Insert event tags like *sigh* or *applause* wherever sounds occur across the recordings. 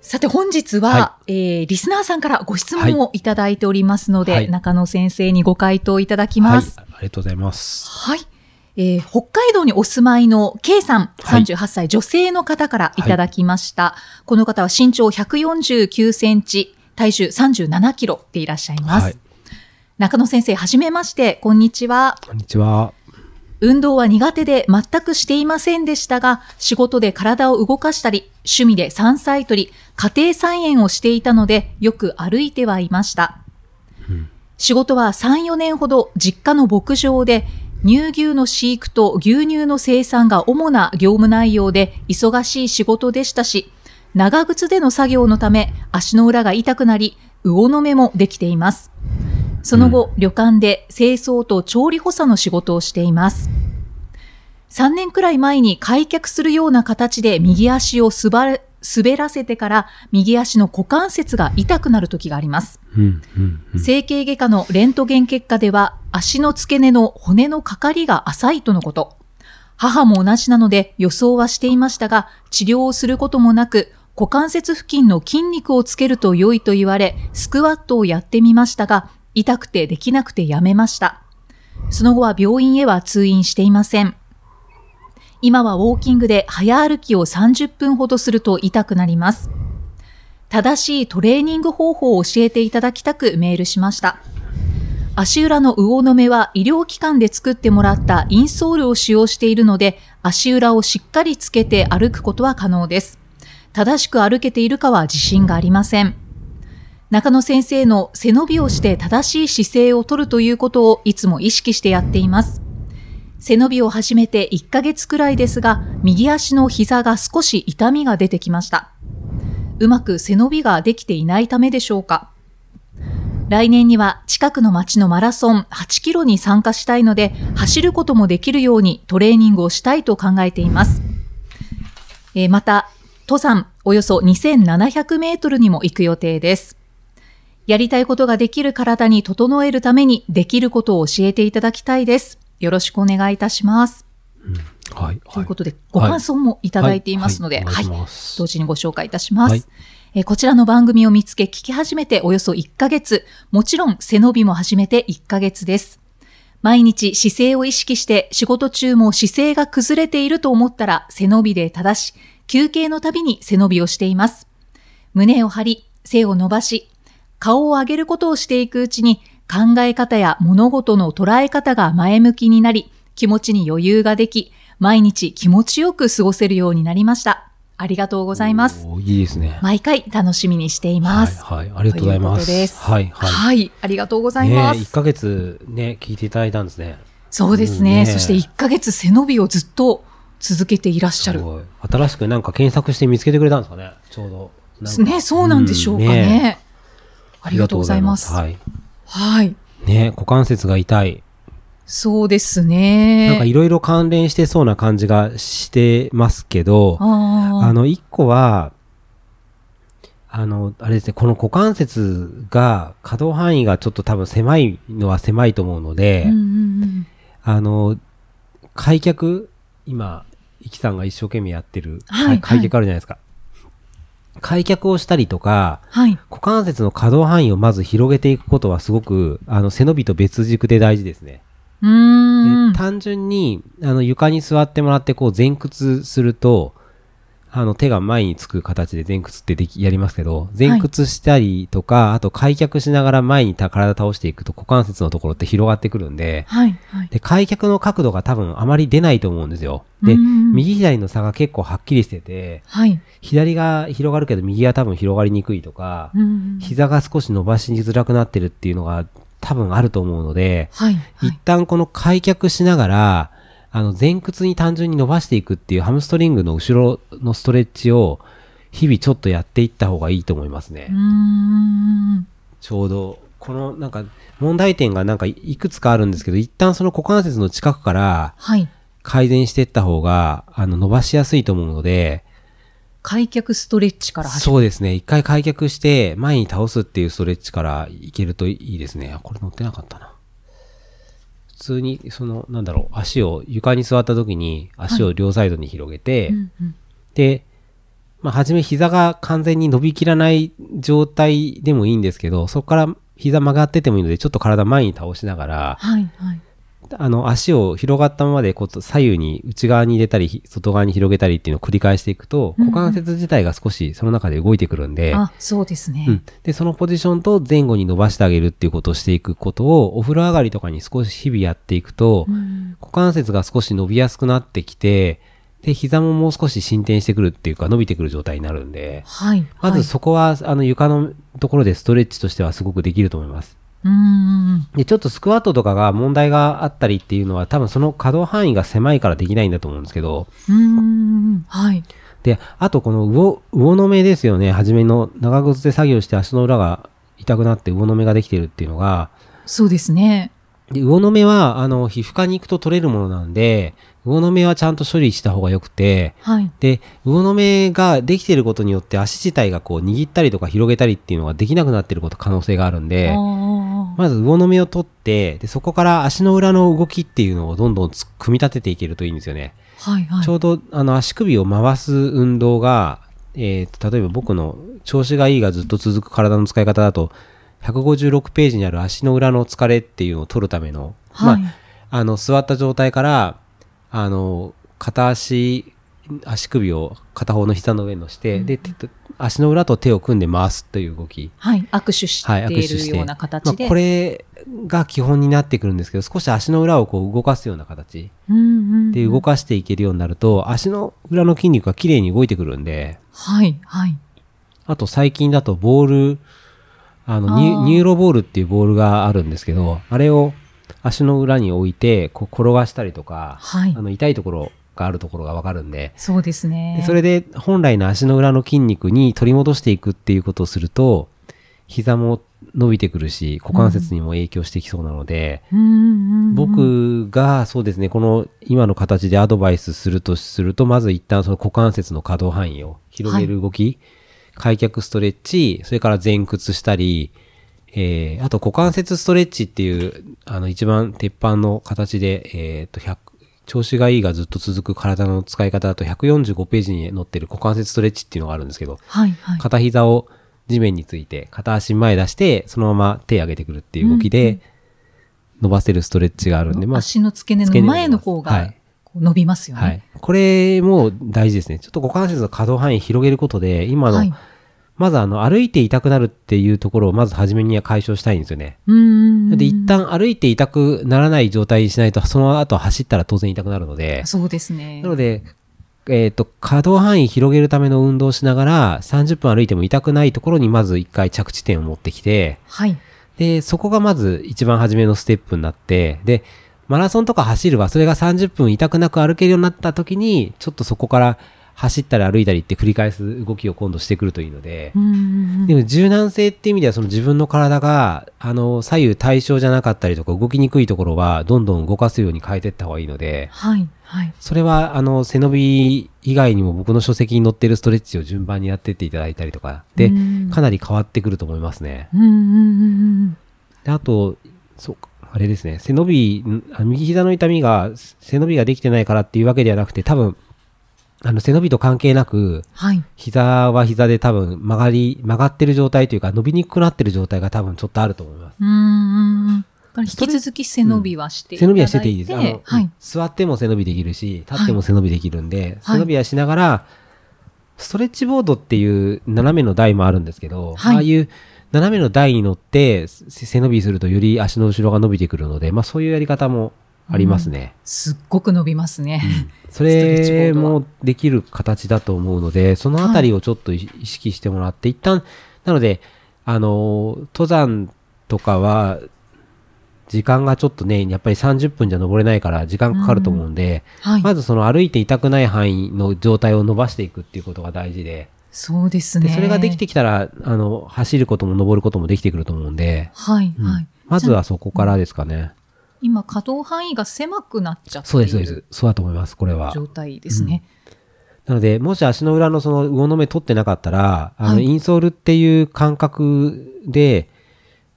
はいさて本日は、はえーリスナーさんからご質問をいただいておりますので、はい中野先生にご回答いただきはいます。ありがとうございますはい。えー北海道にお住まいの K さん、はい38歳女性の方からいただきました。この方は身長149センチ、体重37キロでいらっしゃいます。はい中野先生、はじめまして、こんにちは。こんにちは運動は苦手で全くしていませんでしたが、仕事で体を動かしたり、趣味で山菜採り、家庭菜園をしていたので、よく歩いてはいました。仕事は3、4年ほど実家の牧場で、乳牛の飼育と牛乳の生産が主な業務内容で忙しい仕事でしたし、長靴での作業のため足の裏が痛くなり、魚の目もできています。その後、旅館で清掃と調理補佐の仕事をしています。3年くらい前に開脚するような形で右足をすばれ滑らせてから右足の股関節が痛くなる時があります。うんうんうん整形外科のレントゲン結果では足の付け根の骨のかかりが浅いとのこと。母も同じなので予想はしていましたが治療をすることもなく股関節付近の筋肉をつけると良いと言われスクワットをやってみましたが痛くてできなくてやめました。その後は病院へは通院していません。今はウォーキングで早歩きを30分ほどすると痛くなります。正しいトレーニング方法を教えていただきたくメールしました。足裏の魚の目は医療機関で作ってもらったインソールを使用しているので、足裏をしっかりつけて歩くことは可能です。正しく歩けているかは自信がありません。中野先生の背伸びをして正しい姿勢をとるということをいつも意識してやっています。背伸びを始めて1ヶ月くらいですが、右足の膝が少し痛みが出てきました。うまく背伸びができていないためでしょうか。来年には近くの町のマラソン8キロに参加したいので、走ることもできるようにトレーニングをしたいと考えています。えーまた、登山およそ2700メートルにも行く予定です。やりたいことができる体に整えるためにできることを教えていただきたいです。よろしくお願いいたします。はいということで、ご感想もいただいていますので、はい同時にご紹介いたします。はいえーこちらの番組を見つけ聞き始めておよそ1ヶ月、もちろん背伸びも始めて1ヶ月です。毎日姿勢を意識して仕事中も姿勢が崩れていると思ったら背伸びで正し、休憩のたびに背伸びをしています。胸を張り、背を伸ばし、顔を上げることをしていくうちに考え方や物事の捉え方が前向きになり、気持ちに余裕ができ、毎日気持ちよく過ごせるようになりました。ありがとうございます。いいですね毎回楽しみにしています。はいはいありがとうございますといす。はいはいはい。ありがとうございまねす。1ヶ月ね聞いていただいたんですねそうですねうんねそして1ヶ月背伸びをずっと続けていらっしゃる新しくなんか検索して見つけてくれたんですかねちょうどね、そうなんでしょうかね。ありがとうございます。はい。はい。ね股関節が痛い。そうですね。なんかいろいろ関連してそうな感じがしてますけど、ああの、一個は、あの、あれですね、この股関節が可動範囲がちょっと多分狭いのは狭いと思うので、うんうんうんあの、開脚、今、イキさんが一生懸命やってる、はい開脚あるじゃないですか。開脚をしたりとか、はい。股関節の可動範囲をまず広げていくことはすごく、あの、背伸びと別軸で大事ですね。うーんで。単純に、あの、床に座ってもらって、こう、前屈すると、あの、手が前につく形で前屈ってでき、やりますけど、前屈したりとか、あと開脚しながら前にた体倒していくと股関節のところって広がってくるんで、はい。はい。で、開脚の角度が多分あまり出ないと思うんですよ。で、うん右左の差が結構はっきりしてて、はい。左が広がるけど右は多分広がりにくいとか、うん膝が少し伸ばしづらくなってるっていうのが多分あると思うので、はい。はい。一旦この開脚しながら、あの前屈に単純に伸ばしていくっていうハムストリングの後ろのストレッチを日々ちょっとやっていった方がいいと思いますね。うーん。ちょうどこのなんか問題点がなんかいくつかあるんですけど、一旦その股関節の近くからはい。改善していった方が、あの、伸ばしやすいと思うので、開脚ストレッチから始めそうですね。一回開脚して前に倒すっていうストレッチからいけるといいですね。あこれ乗ってなかったな。普通に、その、なんだろう、足を床に座った時に足を両サイドに広げて、うんうんで、まあ、はじめ膝が完全に伸びきらない状態でもいいんですけど、そこから膝曲がっててもいいので、ちょっと体前に倒しながら、はい、はい。あの、足を広がったままで、こう、左右に内側に入れたり、ひ外側に広げたりっていうのを繰り返していくと、うんうん股関節自体が少しその中で動いてくるんで、あ、そうですね。うん。で、そのポジションと前後に伸ばしてあげるっていうことをしていくことを、お風呂上がりとかに少し日々やっていくと、うん股関節が少し伸びやすくなってきて、で、膝ももう少し進展してくるっていうか、伸びてくる状態になるんで、はい。まずそこは、あの、床のところでストレッチとしてはすごくできると思います。で、ちょっとスクワットとかが問題があったりっていうのは、多分その可動範囲が狭いからできないんだと思うんですけど、うん。はい。で、あとこの魚、魚の目ですよね。初めの長靴で作業して足の裏が痛くなって魚の目ができてるっていうのが、そうですね。で、魚の目は、あの、皮膚科に行くと取れるものなんで、魚の目はちゃんと処理した方が良くて、はい。で、魚の目ができてることによって足自体がこう握ったりとか広げたりっていうのができなくなってること可能性があるんで、まず魚の目を取って、で、そこから足の裏の動きっていうのをどんどんつ組み立てていけるといいんですよね。はい、はい。ちょうど、あの、足首を回す運動が、えーと、例えば僕の調子がいいがずっと続く体の使い方だと、156ページにある足の裏の疲れっていうのを取るための、はいまあ、あの、座った状態から、あの、片足、足首を片方の膝の上に乗せて、で、手と足の裏と手を組んで回すという動き。はい。握手しはい、て握手して。いるような形で。まあ、これが基本になってくるんですけど、少し足の裏をこう動かすような形うんうんうん。で動かしていけるようになると、足の裏の筋肉が綺麗に動いてくるんで、はい、はい。あと最近だとボール、あのニューロボールっていうボールがあるんですけど、あれを足の裏に置いて、こう転がしたりとか、はいあの痛いところがあるところがわかるんで、そうですねで。それで本来の足の裏の筋肉に取り戻していくっていうことをすると、膝も伸びてくるし、股関節にも影響してきそうなので、うん。僕がそうですね、この今の形でアドバイスするとすると、まず一旦その股関節の可動範囲を広げる動き、開脚ストレッチ、それから前屈したり、えー、あと股関節ストレッチっていう、あの一番鉄板の形で、えー、と、100、調子がいいがずっと続く体の使い方だと145ページに載ってる股関節ストレッチっていうのがあるんですけど、はい、はい。片膝を地面について、片足前出して、そのまま手上げてくるっていう動きで、伸ばせるストレッチがあるんで、まあ、足の付け根の前の方が伸びますよね。はい。これも大事ですね。ちょっと股関節の可動範囲広げることで、今の、はいまずあの、歩いて痛くなるっていうところをまず初めには解消したいんですよね。で、一旦歩いて痛くならない状態にしないと、その後走ったら当然痛くなるので、そうですね。なので、えっ、と、可動範囲広げるための運動をしながら、30分歩いても痛くないところにまず一回着地点を持ってきて、はい。で、そこがまず一番初めのステップになって、で、マラソンとか走るは、それが30分痛くなく歩けるようになった時に、ちょっとそこから走ったり歩いたりって繰り返す動きを今度してくるといいので、うんうんうんでも柔軟性っていう意味ではその自分の体が、あの、左右対称じゃなかったりとか動きにくいところはどんどん動かすように変えていった方がいいので、はい。はい。それは、あの、背伸び以外にも僕の書籍に載ってるストレッチを順番にやってっていただいたりとか、でうん、かなり変わってくると思いますね。うんうんうんうん。であと、そうか、あれですね、背伸び、右膝の痛みが、背伸びができてないからっていうわけではなくて、多分、あの、背伸びと関係なく、はい。膝は膝で多分曲がり、曲がってる状態というか、伸びにくくなってる状態が多分ちょっとあると思います。うん引き続き背伸びはしていただいて、背伸びはしてていいです。あの、はい。座っても背伸びできるし、立っても背伸びできるんで、はい背伸びはしながら、ストレッチボードっていう斜めの台もあるんですけど、はいああいう斜めの台に乗ってせ背伸びするとより足の後ろが伸びてくるので、まあそういうやり方もありますね。すっごく伸びますね。そ *laughs* ストレッチボれもできる形だと思うので、そのあたりをちょっと意識してもらって、一旦、なので、あの、登山とかは、時間がちょっとね、やっぱり30分じゃ登れないから時間かかると思うんで、はい。まずその歩いて痛くない範囲の状態を伸ばしていくっていうことが大事で、そうですね。でそれができてきたら、あの、走ることも登ることもできてくると思うんで、はい、うんはい。まずはそこからですかね。今、可動範囲が狭くなっちゃっていそうです、そうでする。そうだと思います、これは。状態ですね。なので、もし足の裏のその魚の目取ってなかったら、あの、はいインソールっていう感覚で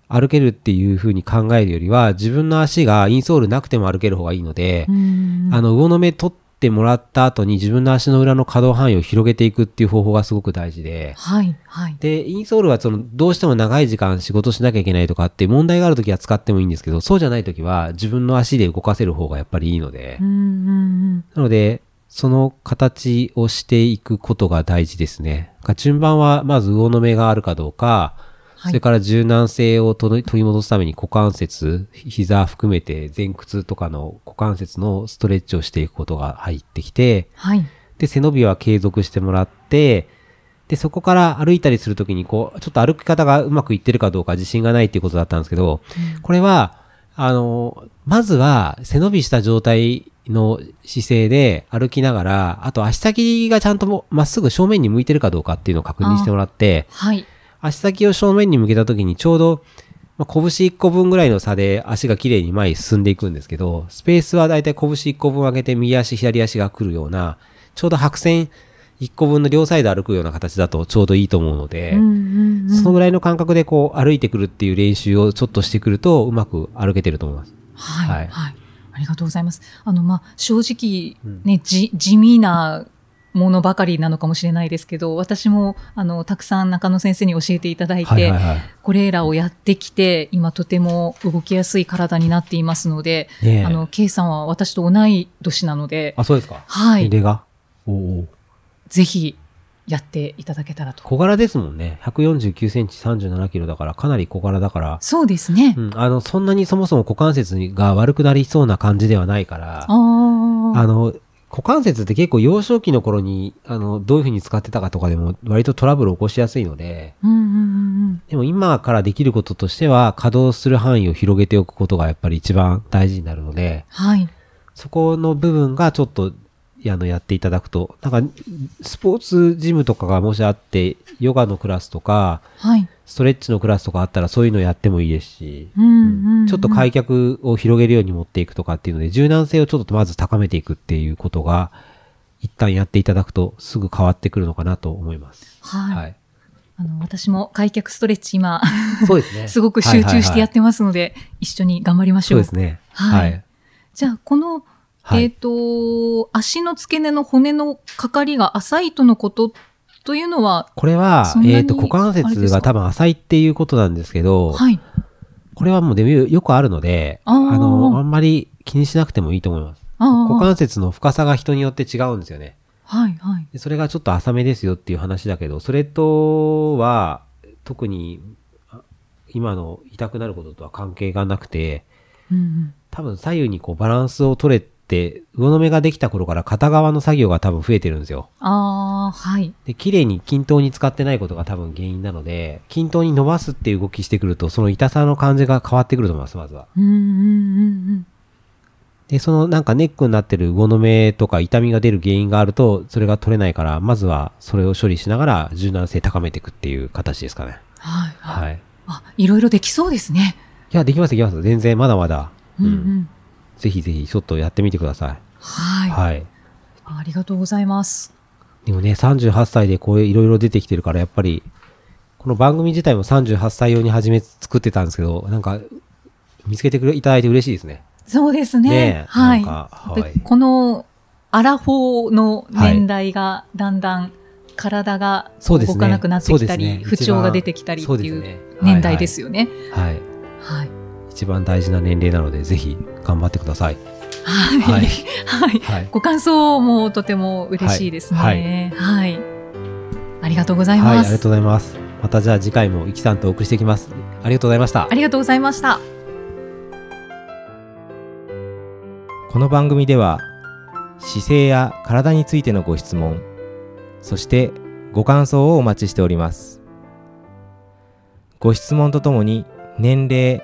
歩けるっていう風に考えるよりは、自分の足がインソールなくても歩ける方がいいので、うんあの、魚の目取ってもらった後に自分の足の裏の可動範囲を広げていくっていう方法がすごく大事で、はい、はい。で、インソールはその、どうしても長い時間仕事しなきゃいけないとかって問題があるときは使ってもいいんですけど、そうじゃないときは自分の足で動かせる方がやっぱりいいのでう、ん、うん、なので、その形をしていくことが大事ですね。順番はまず魚の目があるかどうか、はいそれから柔軟性を取り戻すために股関節、膝含めて前屈とかの股関節のストレッチをしていくことが入ってきて、はい。で、背伸びは継続してもらって、で、そこから歩いたりするときに、こう、ちょっと歩き方がうまくいってるかどうか自信がないっていうことだったんですけど、これは、あの、まずは背伸びした状態の姿勢で歩きながら、あと足先がちゃんともまっすぐ正面に向いてるかどうかっていうのを確認してもらって、はい。足先を正面に向けたときにちょうど、まあ、拳1個分ぐらいの差で足が綺麗に前に進んでいくんですけど、スペースはだいたい拳1個分上げて右足左足が来るような、ちょうど白線1個分の両サイド歩くような形だとちょうどいいと思うので。そのぐらいの感覚でこう歩いてくるっていう練習をちょっとしてくるとうまく歩けてると思います。はい、はいはい。ありがとうございます。あの、まあ、正直うん、地味なものばかりなのかもしれないですけど、私も、あの、たくさん中野先生に教えていただいて、はいはいはい。これらをやってきて、今とても動きやすい体になっていますので、ねえあの、K さんは私と同い年なので、あ、そうですか。はい年齢が？おお。ぜひやっていただけたらと。小柄ですもんね。149センチ37キロだからかなり小柄だから、そうですね。うん、あの、そんなにそもそも股関節が悪くなりそうな感じではないから、ああ。あの、股関節って結構幼少期の頃に、あの、どういう風に使ってたかとかでも割とトラブルを起こしやすいので、うんうんうんうん。でも今からできることとしては、稼働する範囲を広げておくことがやっぱり一番大事になるので、はい。そこの部分がちょっと、あの、やっていただくと、なんか、スポーツジムとかがもしあって、ヨガのクラスとか、はい。ストレッチのクラスとかあったらそういうのやってもいいですし、ちょっと開脚を広げるように持っていくとかっていうので、柔軟性をちょっとまず高めていくっていうことが、一旦やっていただくとすぐ変わってくるのかなと思います。はい。はい。あの、私も開脚ストレッチ今、そうですね。*laughs* すごく集中してやってますので、一緒に頑張りましょう。そうですね。はいはい。じゃあ、この、はいえっ、と、足の付け根の骨のかかりが浅いとのことというのは、これはえっ、と、股関節が多分浅いっていうことなんですけど、はい。これはもうでもよくあるので、あの、あんまり気にしなくてもいいと思います。あ股あ、関節の深さが人によって違うんですよね。はい、はい。でそれがちょっと浅めですよっていう話だけど、それとは、特に、あ今の痛くなることとは関係がなくて、うんうん、多分左右にこうバランスを取れて、魚の目ができた頃から片側の作業が多分増えてるんですよ。ああ、はい。で、綺麗に均等に使ってないことが多分原因なので、均等に伸ばすっていう動きしてくると、その痛さの感じが変わってくると思います、まずは。うんうんうんうん。で、そのなんかネックになってる魚の目とか痛みが出る原因があると、それが取れないから、まずはそれを処理しながら柔軟性高めていくっていう形ですかね。はい、はい。はい。いあ、いろいろできそうですね。や、できます、できます。全然まだまだ。うんうん。ぜひぜひちょっとやってみてくださはいい。はい。ありがとうございます。でもね、38歳でこういろいろ出てきてるから、やっぱり、この番組自体も38歳用に初め作ってたんですけど、なんか、見つけてくれいただいて嬉しいですね。そうですね。ねえはい。はいでこのアラフォーの年代がだんだん体がそうですね動かなくなってきたり、そうですね不調が出てきたりっていう年代ですよね。はい。はい。はい。一番大事な年齢なので、ぜひ頑張ってください。はい。ははいい。はい。ご感想もとても嬉しいですね。ははい。ありがとうございはい、あます。りがとうございます。またじゃあ次回もイキさんとお送りしていきます。ありがとうございましたあ。りがとうございました。この番組では姿勢や体についてのご質問そしてご感想をお待ちしておりますご質問とともに年齢